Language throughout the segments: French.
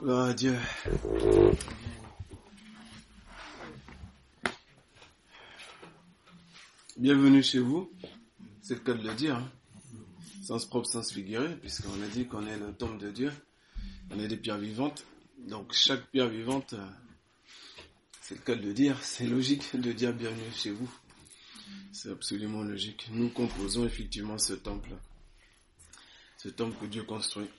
Gloire à Dieu. Bienvenue chez vous. C'est le cas de le dire. Hein. Sens propre, sens figuré, puisqu'on a dit qu'on est le tombe de Dieu. On est des pierres vivantes. Donc chaque pierre vivante, euh, c'est le cas de le dire, c'est logique de dire bienvenue chez vous. C'est absolument logique. Nous composons effectivement ce temple. Ce temple que Dieu construit.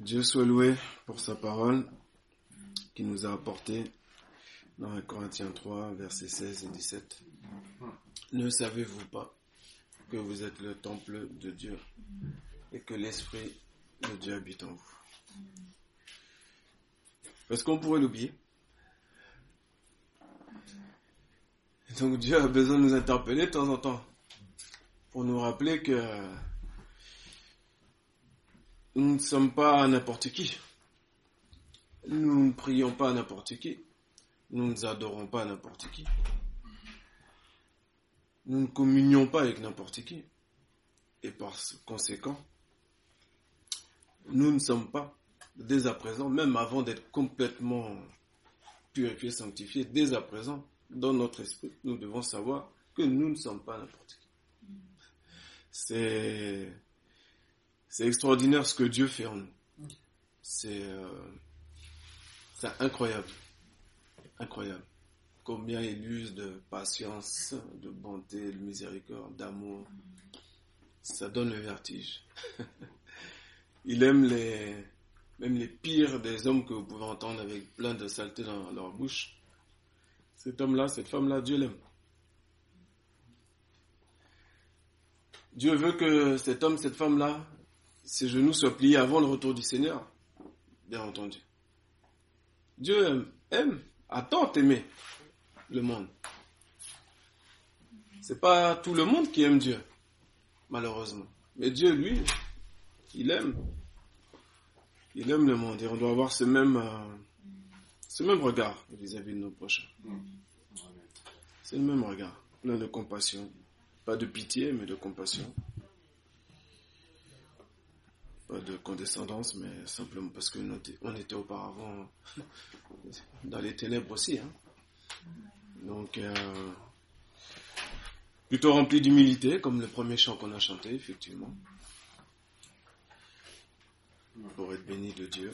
Dieu soit loué pour sa parole qui nous a apporté dans 1 Corinthiens 3, versets 16 et 17. Ne savez-vous pas que vous êtes le temple de Dieu et que l'Esprit de Dieu habite en vous? Parce qu'on pourrait l'oublier? Donc Dieu a besoin de nous interpeller de temps en temps pour nous rappeler que nous ne sommes pas n'importe qui. Nous ne prions pas n'importe qui. Nous ne adorons pas n'importe qui. Nous ne communions pas avec n'importe qui. Et par conséquent, nous ne sommes pas, dès à présent, même avant d'être complètement purifiés, sanctifiés, dès à présent, dans notre esprit, nous devons savoir que nous ne sommes pas n'importe qui. C'est, c'est extraordinaire ce que Dieu fait en nous. C'est, euh, c'est incroyable. Incroyable. Combien il use de patience, de bonté, de miséricorde, d'amour. Ça donne le vertige. il aime les, même les pires des hommes que vous pouvez entendre avec plein de saleté dans leur bouche. Cet homme-là, cette femme-là, Dieu l'aime. Dieu veut que cet homme, cette femme-là, ses genoux soient pliés avant le retour du Seigneur, bien entendu. Dieu aime, a tant aimé le monde. C'est pas tout le monde qui aime Dieu, malheureusement. Mais Dieu, lui, il aime. Il aime le monde et on doit avoir ce même, euh, ce même regard vis-à-vis de nos prochains. C'est le même regard, plein de compassion. Pas de pitié, mais de compassion. Pas de condescendance, mais simplement parce que on était auparavant dans les ténèbres aussi. Hein. Donc, euh, plutôt rempli d'humilité, comme le premier chant qu'on a chanté, effectivement. Pour être béni de Dieu.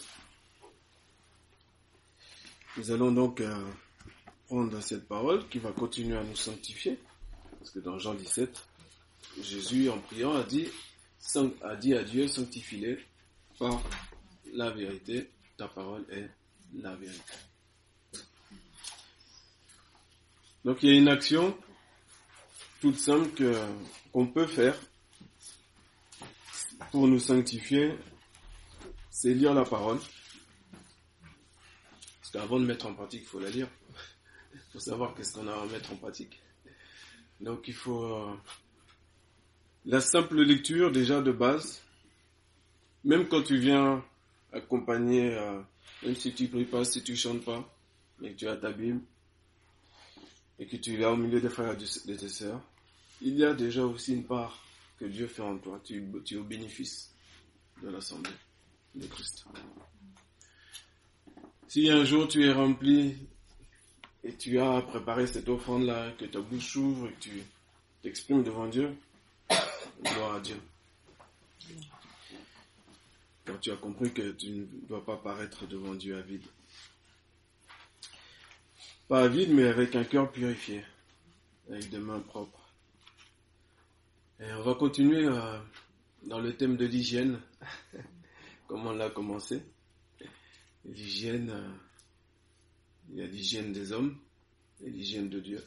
Nous allons donc euh, prendre cette parole qui va continuer à nous sanctifier. Parce que dans Jean 17, Jésus, en priant, a dit, a dit à Dieu, sanctifie-les par la vérité. Ta parole est la vérité. Donc il y a une action toute simple qu'on peut faire pour nous sanctifier, c'est lire la parole. Avant de mettre en pratique, il faut la lire. Il faut savoir qu'est-ce qu'on a à mettre en pratique. Donc il faut euh, la simple lecture déjà de base. Même quand tu viens accompagner, euh, même si tu pries pas, si tu chantes pas, mais que tu as ta Bible et que tu es au milieu des frères et de tes sœurs, il y a déjà aussi une part que Dieu fait en toi. Tu, tu es au bénéfice de l'assemblée de Christ. Si un jour tu es rempli et tu as préparé cette offrande-là, que ta bouche s'ouvre et que tu t'exprimes devant Dieu, gloire à Dieu. Quand tu as compris que tu ne dois pas paraître devant Dieu à vide. Pas à vide, mais avec un cœur purifié, avec des mains propres. Et on va continuer euh, dans le thème de l'hygiène, comme on l'a commencé. L'hygiène, euh, il y a l'hygiène des hommes et l'hygiène de Dieu.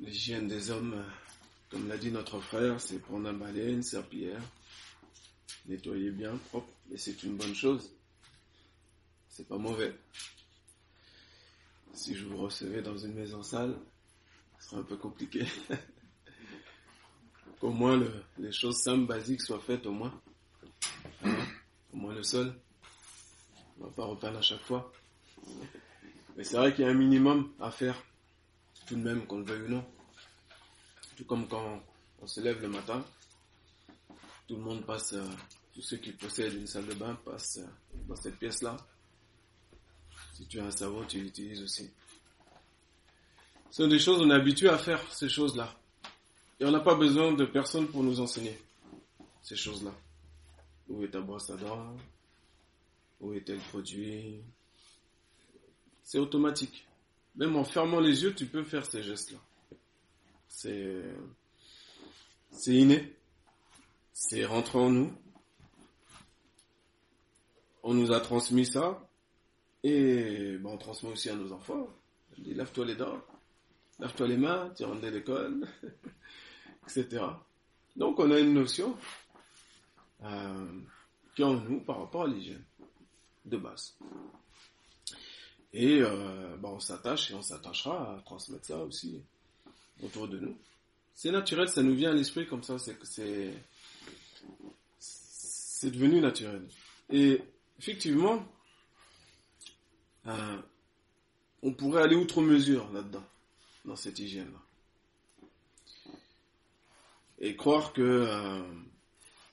L'hygiène des hommes, euh, comme l'a dit notre frère, c'est prendre un balai, une serpillière, nettoyer bien, propre, et c'est une bonne chose. C'est pas mauvais. Si je vous recevais dans une maison sale, ce serait un peu compliqué. Qu'au moins le, les choses simples, basiques soient faites au moins. Hein? Au moins le sol. On va pas repeindre à chaque fois. Mais c'est vrai qu'il y a un minimum à faire. Tout de même, qu'on le veuille ou non. Tout comme quand on se lève le matin, tout le monde passe Tous ceux qui possèdent une salle de bain passent dans cette pièce-là. Si tu as un savon, tu l'utilises aussi. Ce sont des choses, on est habitué à faire ces choses-là. Et on n'a pas besoin de personne pour nous enseigner ces choses-là. Où est ta brosse à dents? Où est tel produit C'est automatique. Même en fermant les yeux, tu peux faire ces gestes-là. C'est, inné. C'est rentré en nous. On nous a transmis ça. Et on transmet aussi à nos enfants. Lave-toi les dents, lave-toi les mains, tu rentres de l'école, etc. Donc on a une notion euh, qui est en nous par rapport à l'hygiène de base. Et euh, ben, on s'attache et on s'attachera à transmettre ça aussi autour de nous. C'est naturel, ça nous vient à l'esprit comme ça, c'est devenu naturel. Et effectivement, euh, on pourrait aller outre mesure là-dedans, dans cette hygiène-là. Et croire que euh,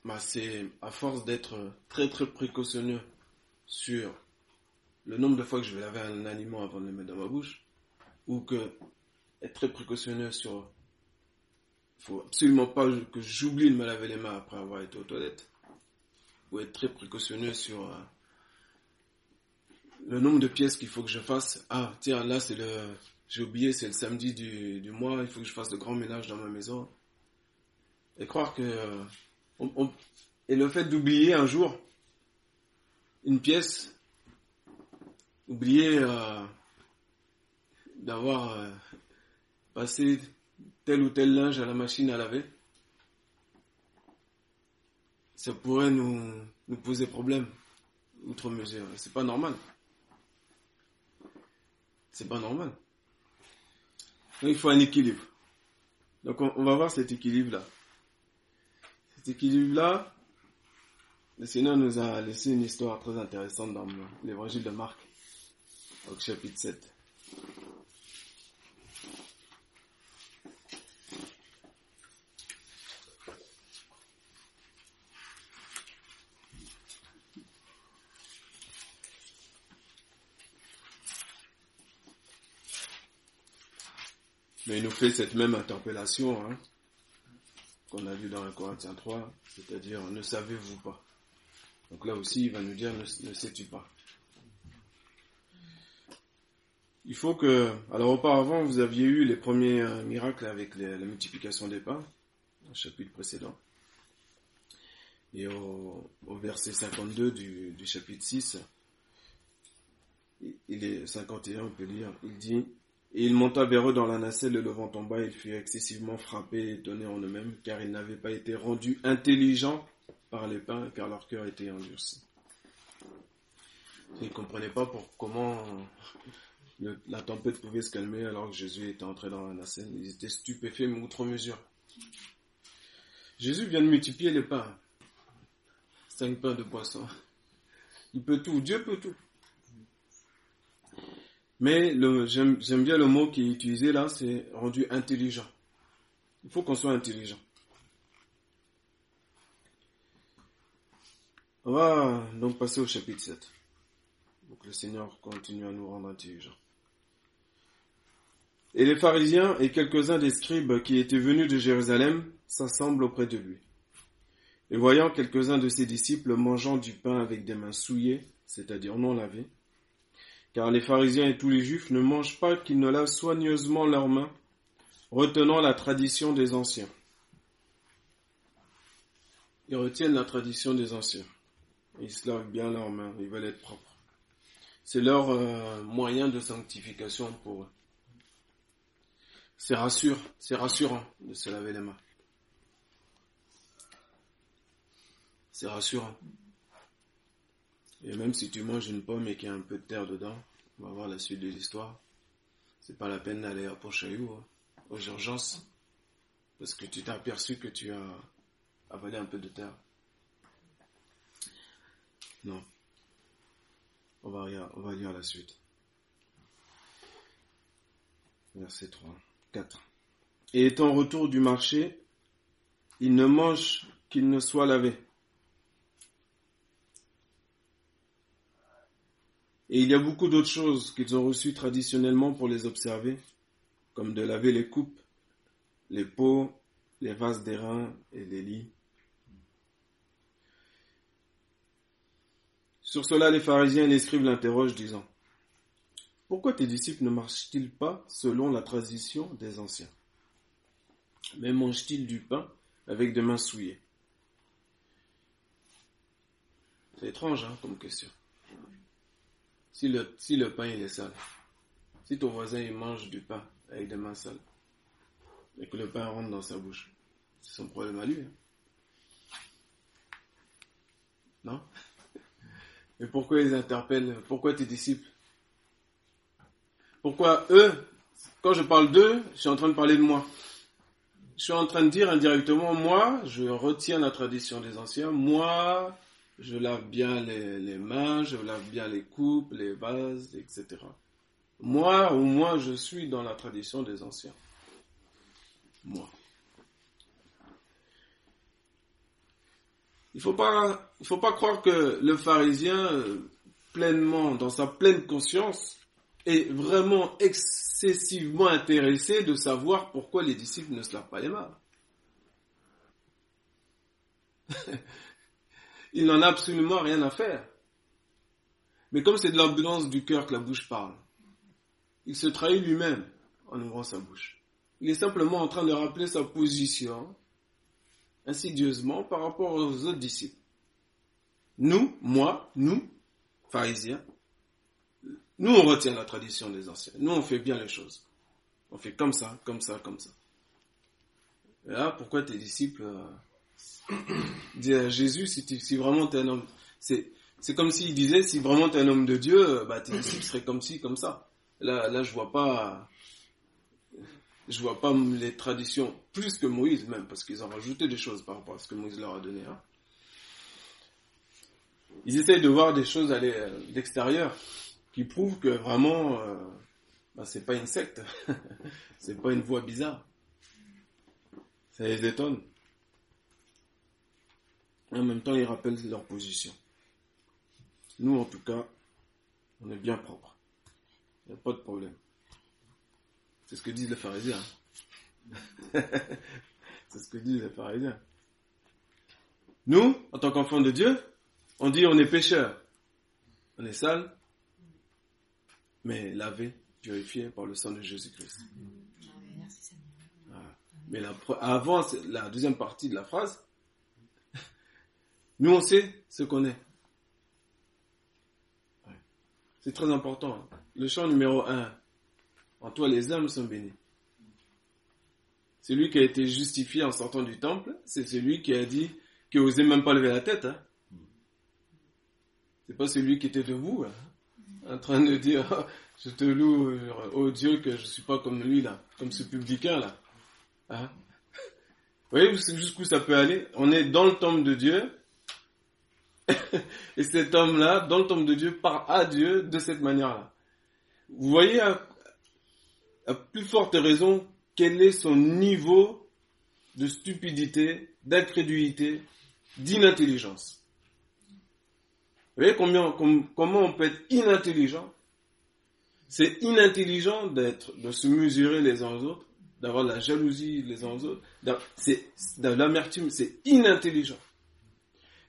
bah, c'est à force d'être très très précautionneux sur le nombre de fois que je vais laver un aliment avant de le mettre dans ma bouche, ou que être très précautionneux sur faut absolument pas que j'oublie de me laver les mains après avoir été aux toilettes, ou être très précautionneux sur euh, le nombre de pièces qu'il faut que je fasse. Ah, tiens, là, c'est le, j'ai oublié, c'est le samedi du, du, mois, il faut que je fasse le grand ménage dans ma maison. Et croire que, euh, et le fait d'oublier un jour une pièce, oublier euh, d'avoir passé tel ou tel linge à la machine à laver, ça pourrait nous, nous poser problème, outre mesure. C'est pas normal. C'est pas normal. Donc, il faut un équilibre. Donc on, on va voir cet équilibre-là. Cet équilibre-là, le Seigneur nous a laissé une histoire très intéressante dans l'évangile de Marc, au chapitre 7. Mais il nous fait cette même interpellation hein, qu'on a vu dans 1 Corinthiens 3, c'est-à-dire ne savez-vous pas? Donc là aussi, il va nous dire ne, sais-tu pas? Il faut que, alors auparavant, vous aviez eu les premiers euh, miracles avec la multiplication des pains, au chapitre précédent. Et au, verset 52 du, du chapitre 6, il est 51, on peut lire, il dit et il monta vers eux dans la nacelle, le levant tomba, ils furent excessivement frappés et étonnés en eux-mêmes, car ils n'avaient pas été rendus intelligents par les pains, car leur cœur était endurci. Ils ne comprenaient pas pour comment la tempête pouvait se calmer alors que Jésus était entré dans la nacelle. Ils étaient stupéfaits, mais outre mesure. Jésus vient de multiplier les pains. Cinq pains de poisson. Il peut tout, Dieu peut tout. Mais j'aime bien le mot qui est utilisé là, c'est rendu intelligent. Il faut qu'on soit intelligent. On va donc passer au chapitre 7. Donc le Seigneur continue à nous rendre intelligents. Et les pharisiens et quelques-uns des scribes qui étaient venus de Jérusalem s'assemblent auprès de lui. Et voyant quelques-uns de ses disciples mangeant du pain avec des mains souillées, c'est-à-dire non lavées, car les pharisiens et tous les juifs ne mangent pas qu'ils ne lavent soigneusement leurs mains, retenant la tradition des anciens. Ils retiennent la tradition des anciens. Ils se lavent bien leurs mains, ils veulent être propres. C'est leur euh, moyen de sanctification pour eux. C'est rassurant, c'est rassurant de se laver les mains. C'est rassurant. Et même si tu manges une pomme et qu'il y a un peu de terre dedans, on va voir la suite de l'histoire. C'est pas la peine d'aller à Pochaillou, hein, aux urgences, parce que tu t'es aperçu que tu as avalé un peu de terre. Non. On va, lire, on va lire la suite. Verset 3, 4. Et étant retour du marché, il ne mange qu'il ne soit lavé. Et il y a beaucoup d'autres choses qu'ils ont reçues traditionnellement pour les observer, comme de laver les coupes, les pots, les vases d'airain et les lits. Sur cela, les pharisiens et les scribes l'interrogent, disant Pourquoi tes disciples ne marchent-ils pas selon la tradition des anciens? Mais mangent-ils du pain avec des mains souillées? C'est étrange hein, comme question. Si le, pain est sale, si ton voisin il mange du pain avec des mains sales, et que le pain rentre dans sa bouche, c'est son problème à lui. Hein. Non? Mais pourquoi ils interpellent? Pourquoi tes disciples? Pourquoi eux Quand je parle d'eux, je suis en train de parler de moi. Je suis en train de dire indirectement, moi, je retiens la tradition des anciens. Moi, je lave bien les, mains, je lave bien les coupes, les vases, etc. Moi, ou moi, je suis dans la tradition des anciens. Moi. Il faut pas, faut pas croire que le pharisien, euh, pleinement, dans sa pleine conscience, est vraiment excessivement intéressé de savoir pourquoi les disciples ne se lavent pas les mains. il n'en a absolument rien à faire. Mais comme c'est de l'ambulance du cœur que la bouche parle, il se trahit lui-même en ouvrant sa bouche. Il est simplement en train de rappeler sa position insidieusement par rapport aux autres disciples. Nous, moi, nous, pharisiens, nous on retient la tradition des anciens. Nous on fait bien les choses. On fait comme ça, comme ça, comme ça. Et là, pourquoi tes disciples euh, disent à Jésus, si, vraiment tu es un homme, c'est, comme s'il disait, si vraiment tu es un homme de Dieu, bah, tes disciples seraient comme ci, comme ça. Là, là, je vois pas, je vois pas les traditions plus que Moïse même, parce qu'ils ont rajouté des choses par rapport à ce que Moïse leur a donné. Hein. Ils essayent de voir des choses à l'extérieur qui prouvent que vraiment, euh, bah, c'est pas une secte, c'est pas une voie bizarre. Ça les étonne. En même temps, ils rappellent leur position. Nous, en tout cas, on est bien propre. Il n'y a pas de problème. C'est ce que disent les pharisiens. C'est ce que disent les pharisiens. Nous, en tant qu'enfants de Dieu, on dit on est pécheurs. On est sale, mais lavé, purifié par le sang de Jésus-Christ. Mais avant la deuxième partie de la phrase, nous on sait ce qu'on est. C'est très important. Le chant numéro un, en toi, les âmes sont bénies. Celui qui a été justifié en sortant du temple, c'est celui qui a dit, qui osait même pas lever la tête. Hein. C'est pas celui qui était debout, hein, en train de dire, je te loue, oh Dieu, que je suis pas comme lui là, comme ce publicain là. Hein. Vous voyez jusqu'où ça peut aller? On est dans le temple de Dieu, et cet homme-là, dans le temple de Dieu, parle à Dieu de cette manière-là. Vous voyez à plus forte raison quel est son niveau de stupidité, d'incrédulité, d'inintelligence. Vous voyez combien, comment on peut être inintelligent? C'est inintelligent d'être, de se mesurer les uns aux autres, d'avoir la jalousie les uns aux autres, de l'amertume, c'est inintelligent.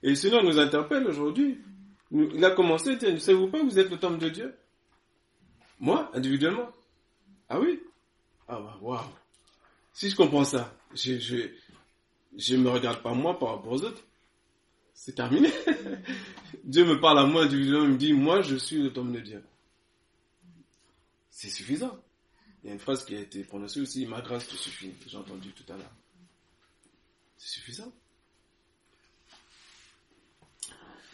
Et cela nous interpelle aujourd'hui. Il a commencé, ne savez-vous pas, vous êtes le temple de Dieu? Moi, individuellement ah oui? Ah bah waouh Si je comprends ça, je, je, je me regarde pas moi par rapport aux autres. C'est terminé. Dieu me parle à moi individuellement, il me dit, moi je suis le tombe de Dieu. C'est suffisant. Il y a une phrase qui a été prononcée aussi, ma grâce te suffit, j'ai entendu tout à l'heure. C'est suffisant.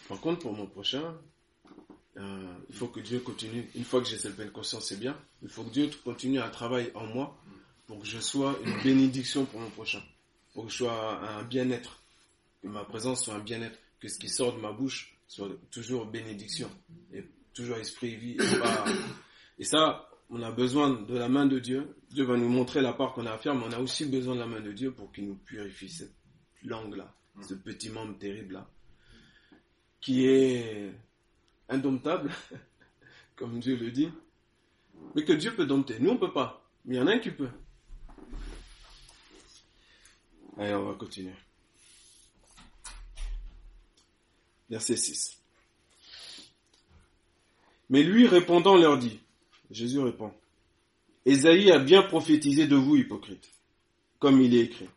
Par contre, pour mon prochain, euh, il faut que Dieu continue. Une fois que j'ai cette pleine conscience, c'est bien. Il faut que Dieu continue à travailler en moi pour que je sois une bénédiction pour mon prochain. Pour que je sois un bien-être. Que ma présence soit un bien-être. Que ce qui sort de ma bouche soit toujours bénédiction. Et toujours esprit vie. Et, et ça, on a besoin de la main de Dieu. Dieu va nous montrer la part qu'on a à faire, mais on a aussi besoin de la main de Dieu pour qu'il nous purifie cette langue-là, ce petit membre terrible-là, qui est indomptable, comme Dieu le dit, mais que Dieu peut dompter. Nous, on ne peut pas, mais il y en a un qui peut. Allez, on va continuer. Verset 6. Mais lui répondant leur dit, Jésus répond, Ésaïe a bien prophétisé de vous, hypocrites, comme il est écrit.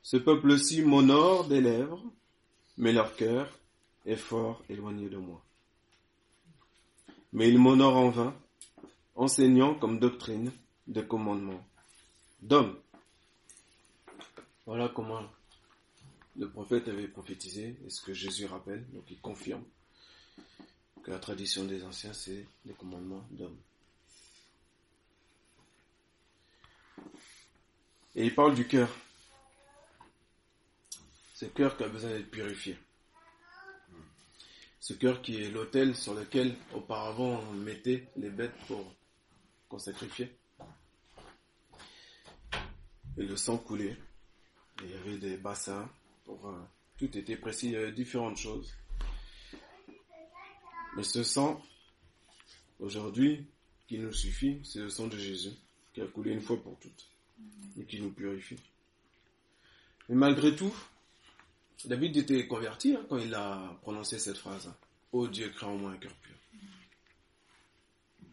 Ce peuple-ci m'honore des lèvres, mais leur cœur est fort éloigné de moi. Mais il m'honore en vain, enseignant comme doctrine des commandements d'hommes. Voilà comment le prophète avait prophétisé, et ce que Jésus rappelle, donc il confirme que la tradition des anciens, c'est les commandements d'hommes. Et il parle du cœur. Ce cœur qui a besoin d'être purifié. Ce cœur qui est l'autel sur lequel auparavant on mettait les bêtes pour qu'on sacrifiait. Et le sang coulait. Il y avait des bassins. Pour, euh, tout était précis. Il y avait différentes choses. Mais ce sang, aujourd'hui, qui nous suffit, c'est le sang de Jésus, qui a coulé une fois pour toutes, et qui nous purifie. Mais malgré tout, David était converti hein, quand il a prononcé cette phrase. Oh Dieu, crée en moi un cœur pur.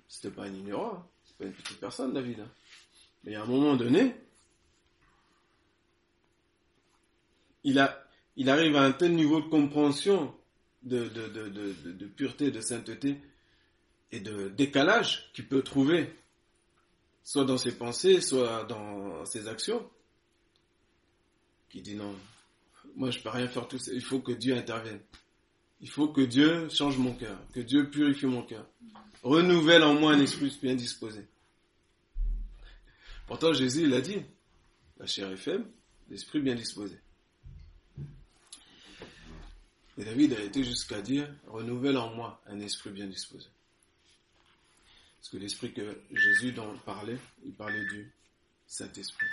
C'était pas un ignorant, hein. c'est pas une petite personne, David. Hein. Mais à un moment donné, il, a, il arrive à un tel niveau de compréhension de, de, de, de, pureté, de sainteté et de décalage qu'il peut trouver, soit dans ses pensées, soit dans ses actions, qui dit non, moi je peux rien faire tout seul, il faut que Dieu intervienne. Il faut que Dieu change mon cœur, que Dieu purifie mon cœur, renouvelle en moi un esprit bien disposé. Pourtant Jésus il a dit, la chair est faible, l'esprit bien disposé. Et David a été jusqu'à dire, renouvelle en moi un esprit bien disposé. Parce que l'esprit que Jésus parlait, il parlait du Saint-Esprit.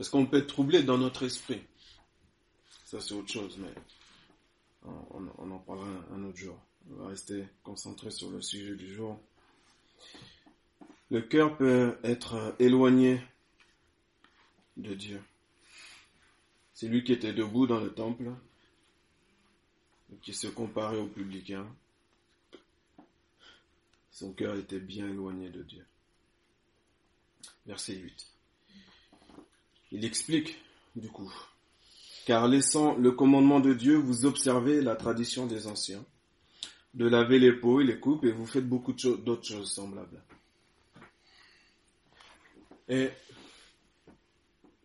Parce qu'on peut être troublé dans notre esprit. Ça c'est autre chose, mais on, en parlera un, autre jour. On va rester concentré sur le sujet du jour. Le cœur peut être éloigné de Dieu. C'est lui qui était debout dans le temple, qui se comparait aux publicains. Son cœur était bien éloigné de Dieu. Verset 8. Il explique, du coup, car laissant le commandement de Dieu, vous observez la tradition des anciens, de laver les peaux et les coupes, et vous faites beaucoup d'autres choses semblables. Et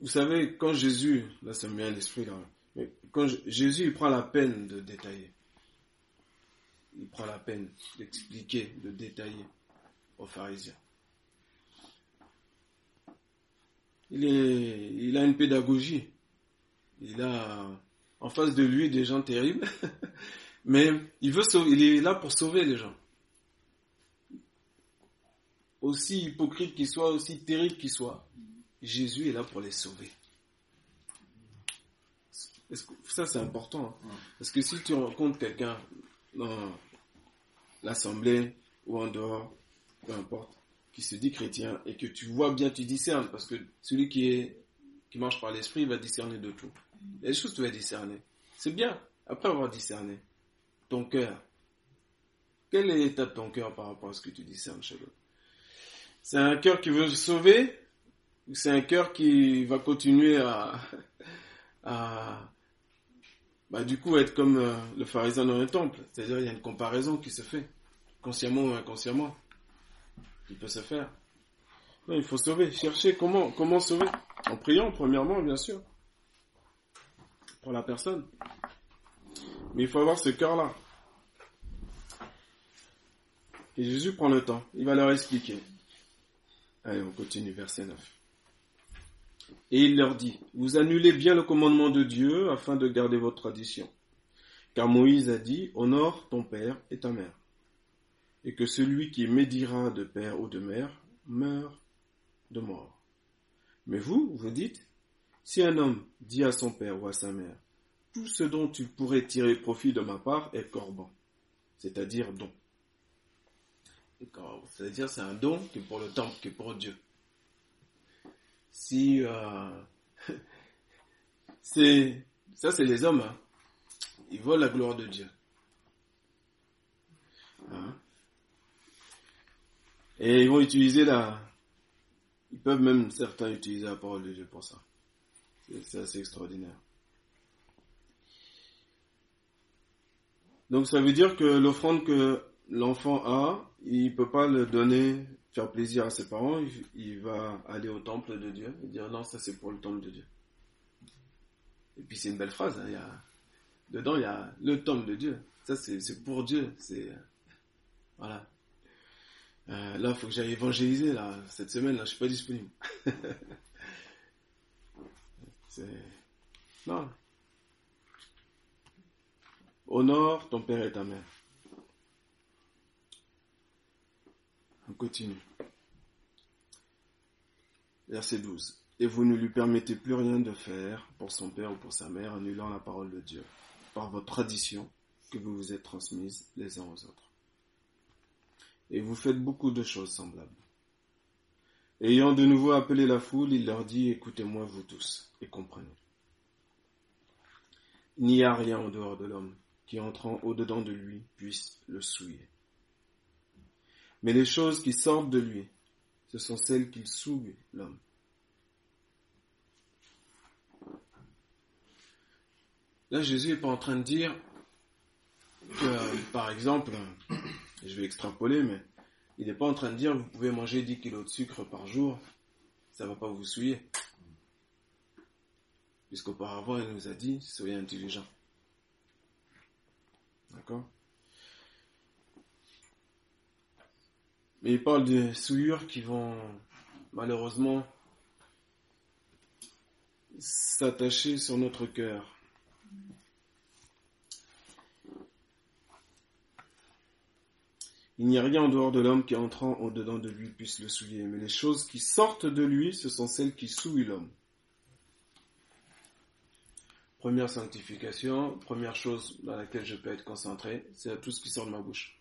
vous savez, quand Jésus, là ça me vient à l'esprit, quand Jésus prend la peine de détailler, il prend la peine d'expliquer, de détailler aux pharisiens. Il, est, il a une pédagogie. Il a en face de lui des gens terribles, mais il veut sauver, il est là pour sauver les gens. Aussi hypocrite qu'il soit, aussi terrible qu'il soit, Jésus est là pour les sauver. ça, c'est important. Hein. Parce que si tu rencontres quelqu'un dans l'assemblée ou en dehors, peu importe, qui se dit chrétien et que tu vois bien, tu discernes, parce que celui qui est qui marche par l'esprit va discerner de tout. Il y a des choses que tu vas discerner. C'est bien, après avoir discerné, ton cœur. Quel est l'état de ton cœur par rapport à ce que tu discernes chez C'est un cœur qui veut sauver c'est un cœur qui va continuer à, à bah, du coup être comme euh, le pharisien dans le temple? C'est-à-dire il y a une comparaison qui se fait, consciemment ou inconsciemment, qui peut se faire. il faut sauver, chercher comment, comment sauver. En priant, premièrement, bien sûr, pour la personne. Mais il faut avoir ce cœur-là. Et Jésus prend le temps, il va leur expliquer. Allez, on continue, verset 9. Et il leur dit, vous annulez bien le commandement de Dieu afin de garder votre tradition. Car Moïse a dit, honore ton père et ta mère. Et que celui qui médira de père ou de mère meurt de mort. Mais vous, vous dites, si un homme dit à son père ou à sa mère, tout ce dont tu pourrais tirer profit de ma part est corban, c'est-à-dire don. C'est-à-dire c'est un don qui est pour le temple, qui est pour Dieu. Si euh, c'est ça c'est les hommes, hein. ils volent la gloire de Dieu. Hein? Et ils vont utiliser la, ils peuvent même certains utiliser la parole de Dieu pour ça. C'est assez extraordinaire. Donc ça veut dire que l'offrande que l'enfant a, il peut pas le donner, faire plaisir à ses parents, il, va aller au temple de Dieu et dire non, ça c'est pour le temple de Dieu. Et puis c'est une belle phrase, hein, y a, dedans il y a le temple de Dieu. Ça c'est pour Dieu, voilà. Euh, là, il faut que j'aille évangéliser là cette semaine. Là, je suis pas disponible. non. Honore ton père et ta mère. On continue. Verset 12. Et vous ne lui permettez plus rien de faire pour son père ou pour sa mère, annulant la parole de Dieu, par votre tradition que vous vous êtes transmise les uns aux autres. Et vous faites beaucoup de choses semblables. Ayant de nouveau appelé la foule, il leur dit, écoutez-moi vous tous, et comprenez. Il n'y a rien en dehors de l'homme qui entrant au-dedans de lui puisse le souiller. Mais les choses qui sortent de lui, ce sont celles qu'il souille l'homme. Là, Jésus n'est pas en train de dire que, par exemple, je vais extrapoler, mais il n'est pas en train de dire vous pouvez manger 10 kilos de sucre par jour, ça ne va pas vous souiller. Puisqu'auparavant, il nous a dit soyez intelligents. D'accord? Mais il parle de souillures qui vont malheureusement s'attacher sur notre cœur. Il n'y a rien en dehors de l'homme qui entrant au-dedans de lui puisse le souiller, mais les choses qui sortent de lui, ce sont celles qui souillent l'homme. Première sanctification, première chose dans laquelle je peux être concentré, c'est tout ce qui sort de ma bouche.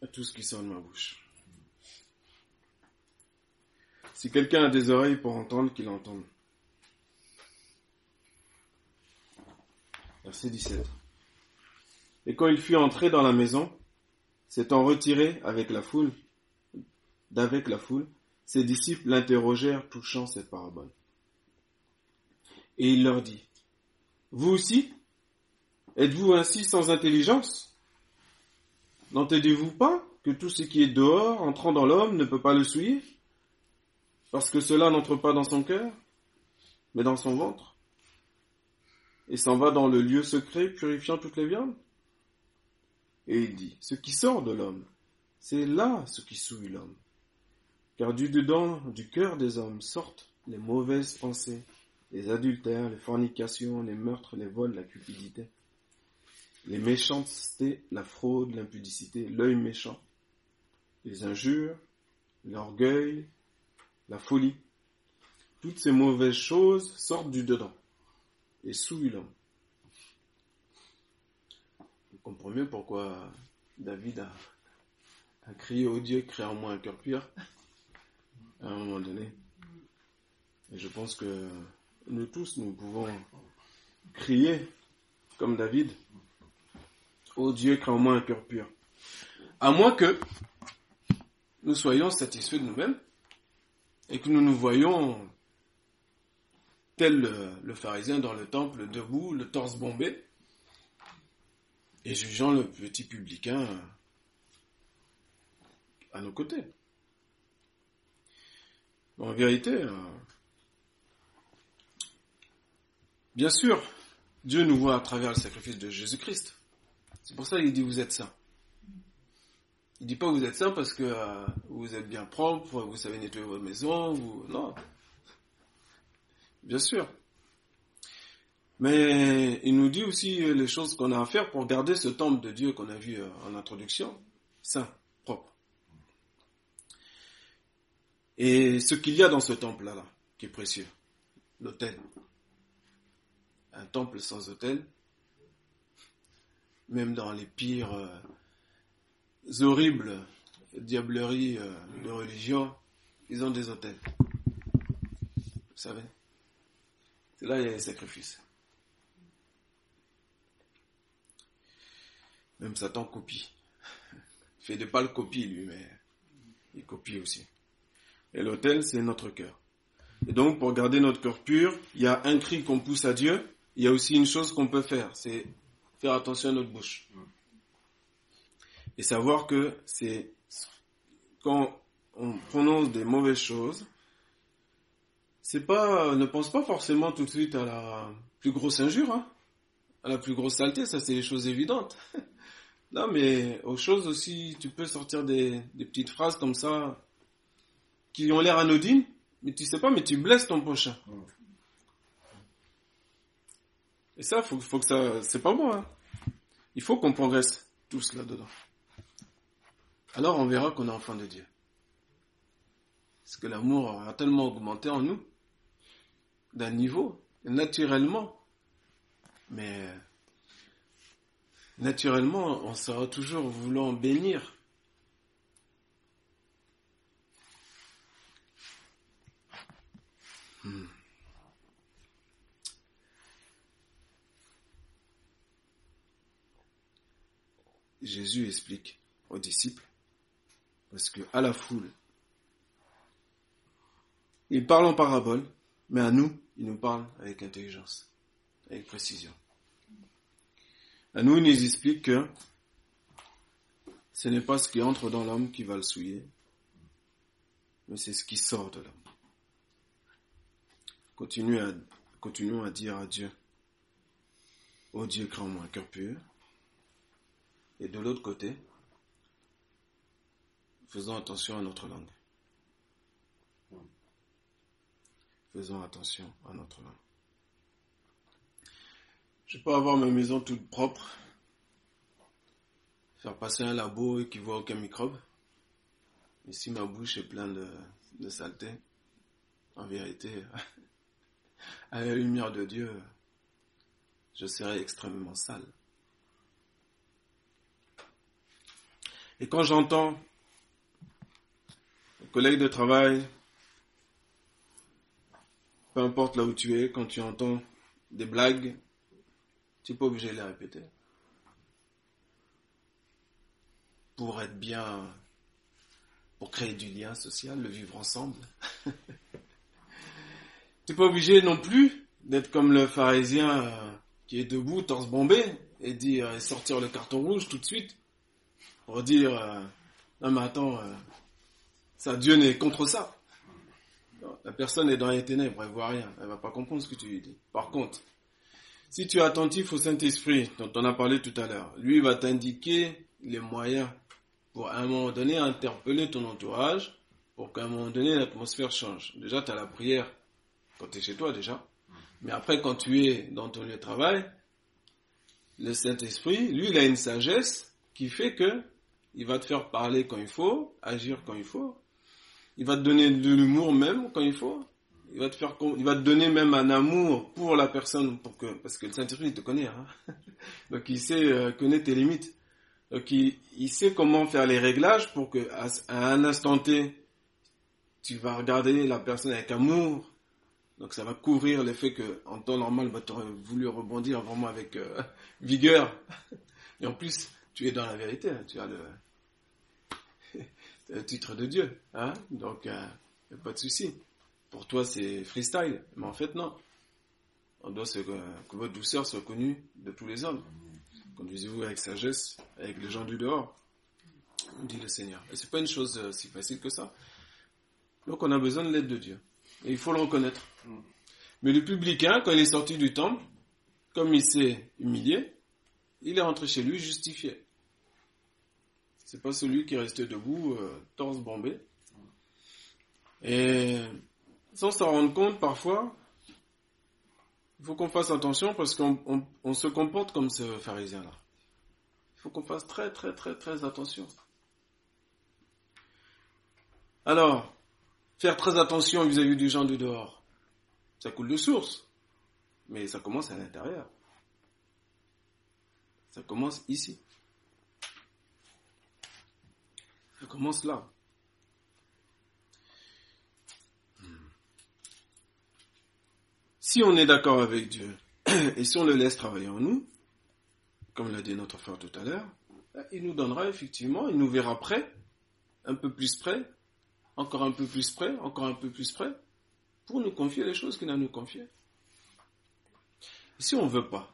À tout ce qui sort de ma bouche. Si quelqu'un a des oreilles pour entendre, qu'il entende. Verset 17. Et quand il fut entré dans la maison, s'étant retiré avec la foule, d'avec la foule, ses disciples l'interrogèrent touchant cette parabole. Et il leur dit, Vous aussi Êtes-vous ainsi sans intelligence? N'entendez-vous pas que tout ce qui est dehors, entrant dans l'homme, ne peut pas le suivre? Parce que cela n'entre pas dans son cœur, mais dans son ventre et s'en va dans le lieu secret purifiant toutes les viandes Et il dit, ce qui sort de l'homme, c'est là ce qui souille l'homme. Car du dedans du cœur des hommes sortent les mauvaises pensées, les adultères, les fornications, les meurtres, les vols, la cupidité, les méchancetés, la fraude, l'impudicité, l'œil méchant, les injures, l'orgueil, la folie. Toutes ces mauvaises choses sortent du dedans et. On comprend mieux pourquoi David a, crié au Dieu, crée en moi un cœur pur, à un moment donné. Et je pense que nous tous, nous pouvons crier comme David, ô Dieu, crée en moi un cœur pur. À moins que nous soyons satisfaits de nous-mêmes et que nous nous voyons tel le, pharisien dans le temple, debout, le torse bombé, et jugeant le petit publicain à nos côtés. En vérité, euh, bien sûr, Dieu nous voit à travers le sacrifice de Jésus-Christ. C'est pour ça qu'il dit vous êtes saints. Il dit pas vous êtes saints parce que euh, vous êtes bien propre, vous savez nettoyer votre maison, vous... non. Bien sûr. Mais il nous dit aussi les choses qu'on a à faire pour garder ce temple de Dieu qu'on a vu euh, en introduction, saint, propre. Et ce qu'il y a dans ce temple-là, là, qui est précieux, l'autel. Un temple sans autel, même dans les pires euh, horribles diableries euh, de religion, ils ont des hôtels. Vous savez? C'est là qu'il y a les sacrifices. Même Satan copie. Il fait de le copie, lui, mais il copie aussi. Et l'autel, c'est notre cœur. Et donc, pour garder notre cœur pur, il y a un cri qu'on pousse à Dieu. Il y a aussi une chose qu'on peut faire, c'est faire attention à notre bouche. Et savoir que c'est quand on prononce des mauvaises choses, c'est pas, ne pense pas forcément tout de suite à la plus grosse injure, hein, à la plus grosse saleté, ça c'est des choses évidentes. non, mais aux choses aussi, tu peux sortir des, des petites phrases comme ça, qui ont l'air anodines, mais tu sais pas, mais tu blesses ton prochain. Et ça, faut, faut que ça, c'est pas bon. Hein. Il faut qu'on progresse tous là-dedans. Alors on verra qu'on est enfant de Dieu. Parce que l'amour a tellement augmenté en nous, d'un niveau, naturellement. Mais naturellement, on sera toujours voulant bénir Hmm. Jésus explique aux disciples, parce que à la foule, il parle en parabole, mais à nous, il nous parle avec intelligence, avec précision. À nous, il nous explique que ce n'est pas ce qui entre dans l'homme qui va le souiller, mais c'est ce qui sort de l'homme. Continuons à, dire à Dieu, ô Dieu, crée-moi un cœur pur. Et de l'autre côté, faisons attention à notre langue. Faisons attention à notre langue. Je peux avoir ma maison toute propre, faire passer un labo et qui voit aucun microbe. Et si ma bouche est pleine de, saleté, en vérité, à la lumière de Dieu, je serai extrêmement sale. Et quand j'entends un collègue de travail, peu importe là où tu es, quand tu entends des blagues, tu n'es pas obligé de les répéter. Pour être bien, pour créer du lien social, le vivre ensemble. n'es pas obligé non plus d'être comme le pharisien euh, qui est debout, torse bombé, et dire sortir le carton rouge tout de suite pour dire euh, non mais attends, euh, ça Dieu n'est contre ça. La personne est dans les ténèbres, elle voit rien, elle va pas comprendre ce que tu lui dis. Par contre, si tu es attentif au Saint-Esprit dont on a parlé tout à l'heure, lui va t'indiquer les moyens pour à un moment donné interpeller ton entourage pour qu'à un moment donné l'atmosphère change. Déjà, tu as la prière quand tu es chez toi déjà. Mais après, quand tu es dans ton lieu de travail, le Saint-Esprit, lui, il a une sagesse qui fait que il va te faire parler quand il faut, agir quand il faut. Il va te donner de l'humour même quand il faut. Il va te faire, il va te donner même un amour pour la personne, pour que, parce que le Saint-Esprit, il te connaît, hein. Donc, il sait euh, connaître tes limites. Donc, il, il, sait comment faire les réglages pour que, à un instant T, tu vas regarder la personne avec amour, donc ça va couvrir l'effet que en temps normal, bah, tu aurais voulu rebondir vraiment avec euh, vigueur. Et en plus, tu es dans la vérité, hein. tu as le, titre de Dieu. Hein Donc, euh, pas de souci. Pour toi, c'est freestyle. Mais en fait, non. On doit se, que votre douceur soit connue de tous les hommes. Conduisez-vous avec sagesse, avec les gens du dehors, dit le Seigneur. Et c'est pas une chose euh, si facile que ça. Donc on a besoin de l'aide de Dieu. Et il faut le reconnaître. Mais le publicain, quand il est sorti du temple, comme il s'est humilié, il est rentré chez lui justifié. C'est pas celui qui est resté debout, euh, torse bombé. Et sans s'en rendre compte, parfois, il faut qu'on fasse attention parce qu'on se comporte comme ce pharisien-là. Il faut qu'on fasse très très très très attention. Alors, faire très attention vis-à-vis du gens du dehors. Ça coule de source, mais ça commence à l'intérieur. Ça commence ici. Commence là. Si on est d'accord avec Dieu et si on le laisse travailler en nous, comme l'a dit notre frère tout à l'heure, il nous donnera effectivement, il nous verra prêt, un peu plus près, encore un peu plus près, encore un peu plus près, pour nous confier les choses qu'il a nous confiées. Si on ne veut pas,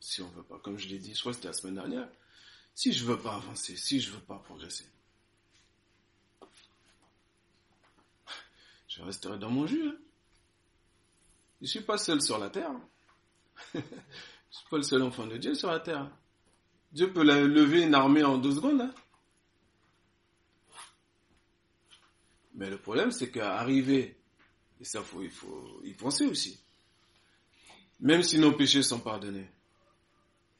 si on ne veut pas, comme je l'ai dit, que c'était la semaine dernière, si je ne veux pas avancer, si je ne veux pas progresser, je resterai dans mon jus. Hein. Je ne suis pas seul sur la terre. je ne suis pas le seul enfant de Dieu sur la terre. Dieu peut lever une armée en deux secondes. Hein. Mais le problème, c'est qu'arriver, et ça, il faut y penser aussi, même si nos péchés sont pardonnés,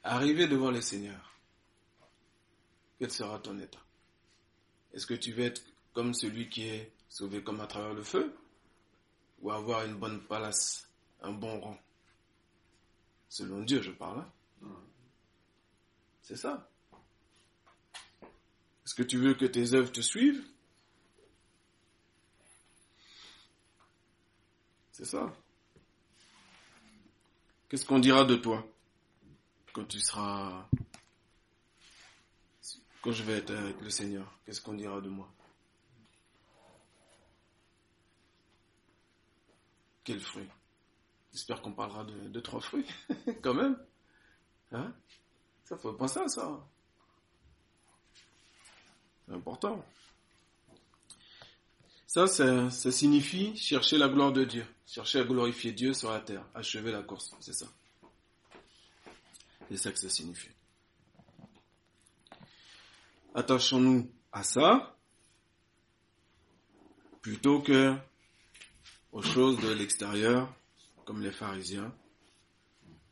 arriver devant le Seigneur, quel sera ton état Est-ce que tu veux être comme celui qui est sauvé comme à travers le feu Ou avoir une bonne place, un bon rang? Selon Dieu, je parle. Hein. C'est ça. Est-ce que tu veux que tes œuvres te suivent? C'est ça. Qu'est-ce qu'on dira de toi quand tu seras... Quand je vais être avec le Seigneur, qu'est-ce qu'on dira de moi? Quel fruit? J'espère qu'on parlera de, trois fruits, quand même. Hein? Ça, faut penser à ça. C'est important. Ça, ça, ça signifie chercher la gloire de Dieu. Chercher à glorifier Dieu sur la terre, achever la course, c'est ça. C'est ça que ça signifie. Attachons-nous à ça plutôt que aux choses de l'extérieur, comme les pharisiens,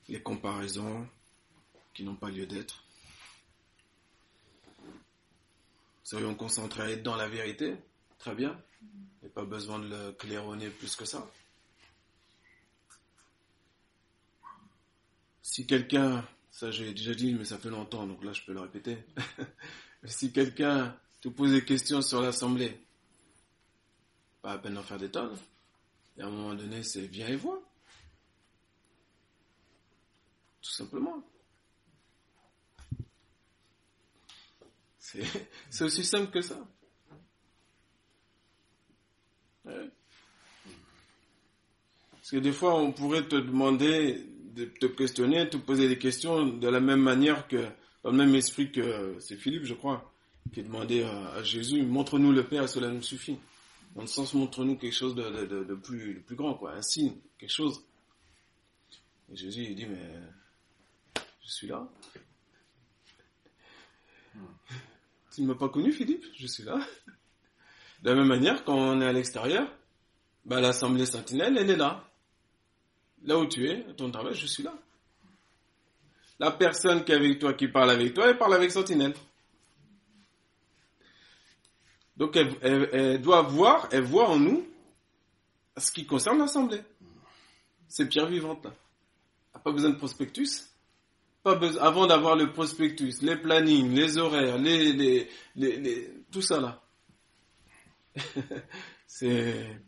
les comparaisons qui n'ont pas lieu d'être. Soyons concentrés dans la vérité, très bien, et pas besoin de le claironner plus que ça. si quelqu'un, ça j'ai déjà dit, mais ça fait longtemps, donc là je peux le répéter, si quelqu'un te pose des questions sur l'Assemblée, pas à peine d'en faire des tonnes, et à un moment donné, c'est viens et vois. Tout simplement. C'est aussi simple que ça. Parce que des fois, on pourrait te demander de te questionner, te poser des questions de la même manière que, dans le même esprit que c'est Philippe, je crois, qui demandait à, à Jésus, montre-nous le Père, cela nous suffit. Dans le sens, montre-nous quelque chose de, de, de, plus, de plus grand, quoi, un signe, quelque chose. Et Jésus, il dit, mais je suis là. Tu ne m'as pas connu, Philippe Je suis là. De la même manière, quand on est à l'extérieur, bah, l'Assemblée Sentinelle, elle est là. Là où tu es, ton travail, je suis là. La personne qui est avec toi, qui parle avec toi, elle parle avec Sentinelle. Donc elle, doit voir, elle voit en nous ce qui concerne l'Assemblée. C'est pierre vivante là. Pas besoin de prospectus. Avant d'avoir le prospectus, les plannings, les horaires, tout ça là. c'est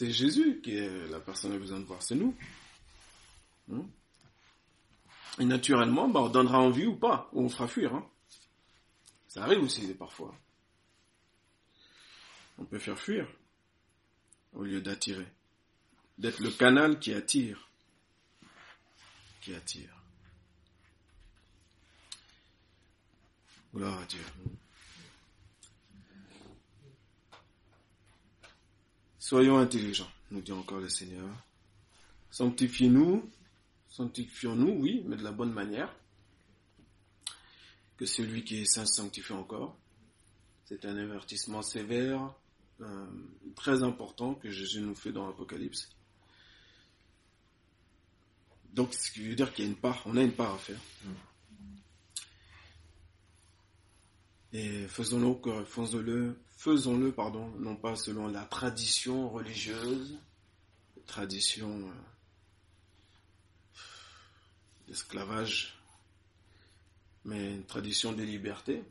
Jésus qui est la personne qui a besoin de voir, c'est nous. Hmm? Et naturellement, bah, on donnera envie ou pas, ou on fera fuir. Hein. Ça arrive aussi parfois. On peut faire fuir au lieu d'attirer. D'être le canal qui attire. Qui attire. Gloire à Dieu. Soyons intelligents, nous dit encore le Seigneur. Sanctifiez-nous, sanctifions-nous, oui, mais de la bonne manière. Que celui qui est saint sanctifie encore. C'est un avertissement sévère, euh, très important que Jésus nous fait dans l'Apocalypse. Donc, ce qui veut dire qu'il y a une part, on a une part à faire. Et faisons-le, faisons-le, faisons-le, pardon, non pas selon la tradition religieuse, tradition l'esclavage, mais une tradition de liberté,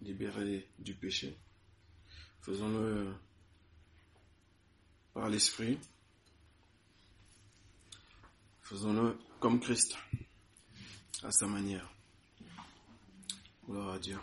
libérée du péché. Faisons-le par l'Esprit. Faisons-le comme Christ, à sa manière. Gloire à Dieu.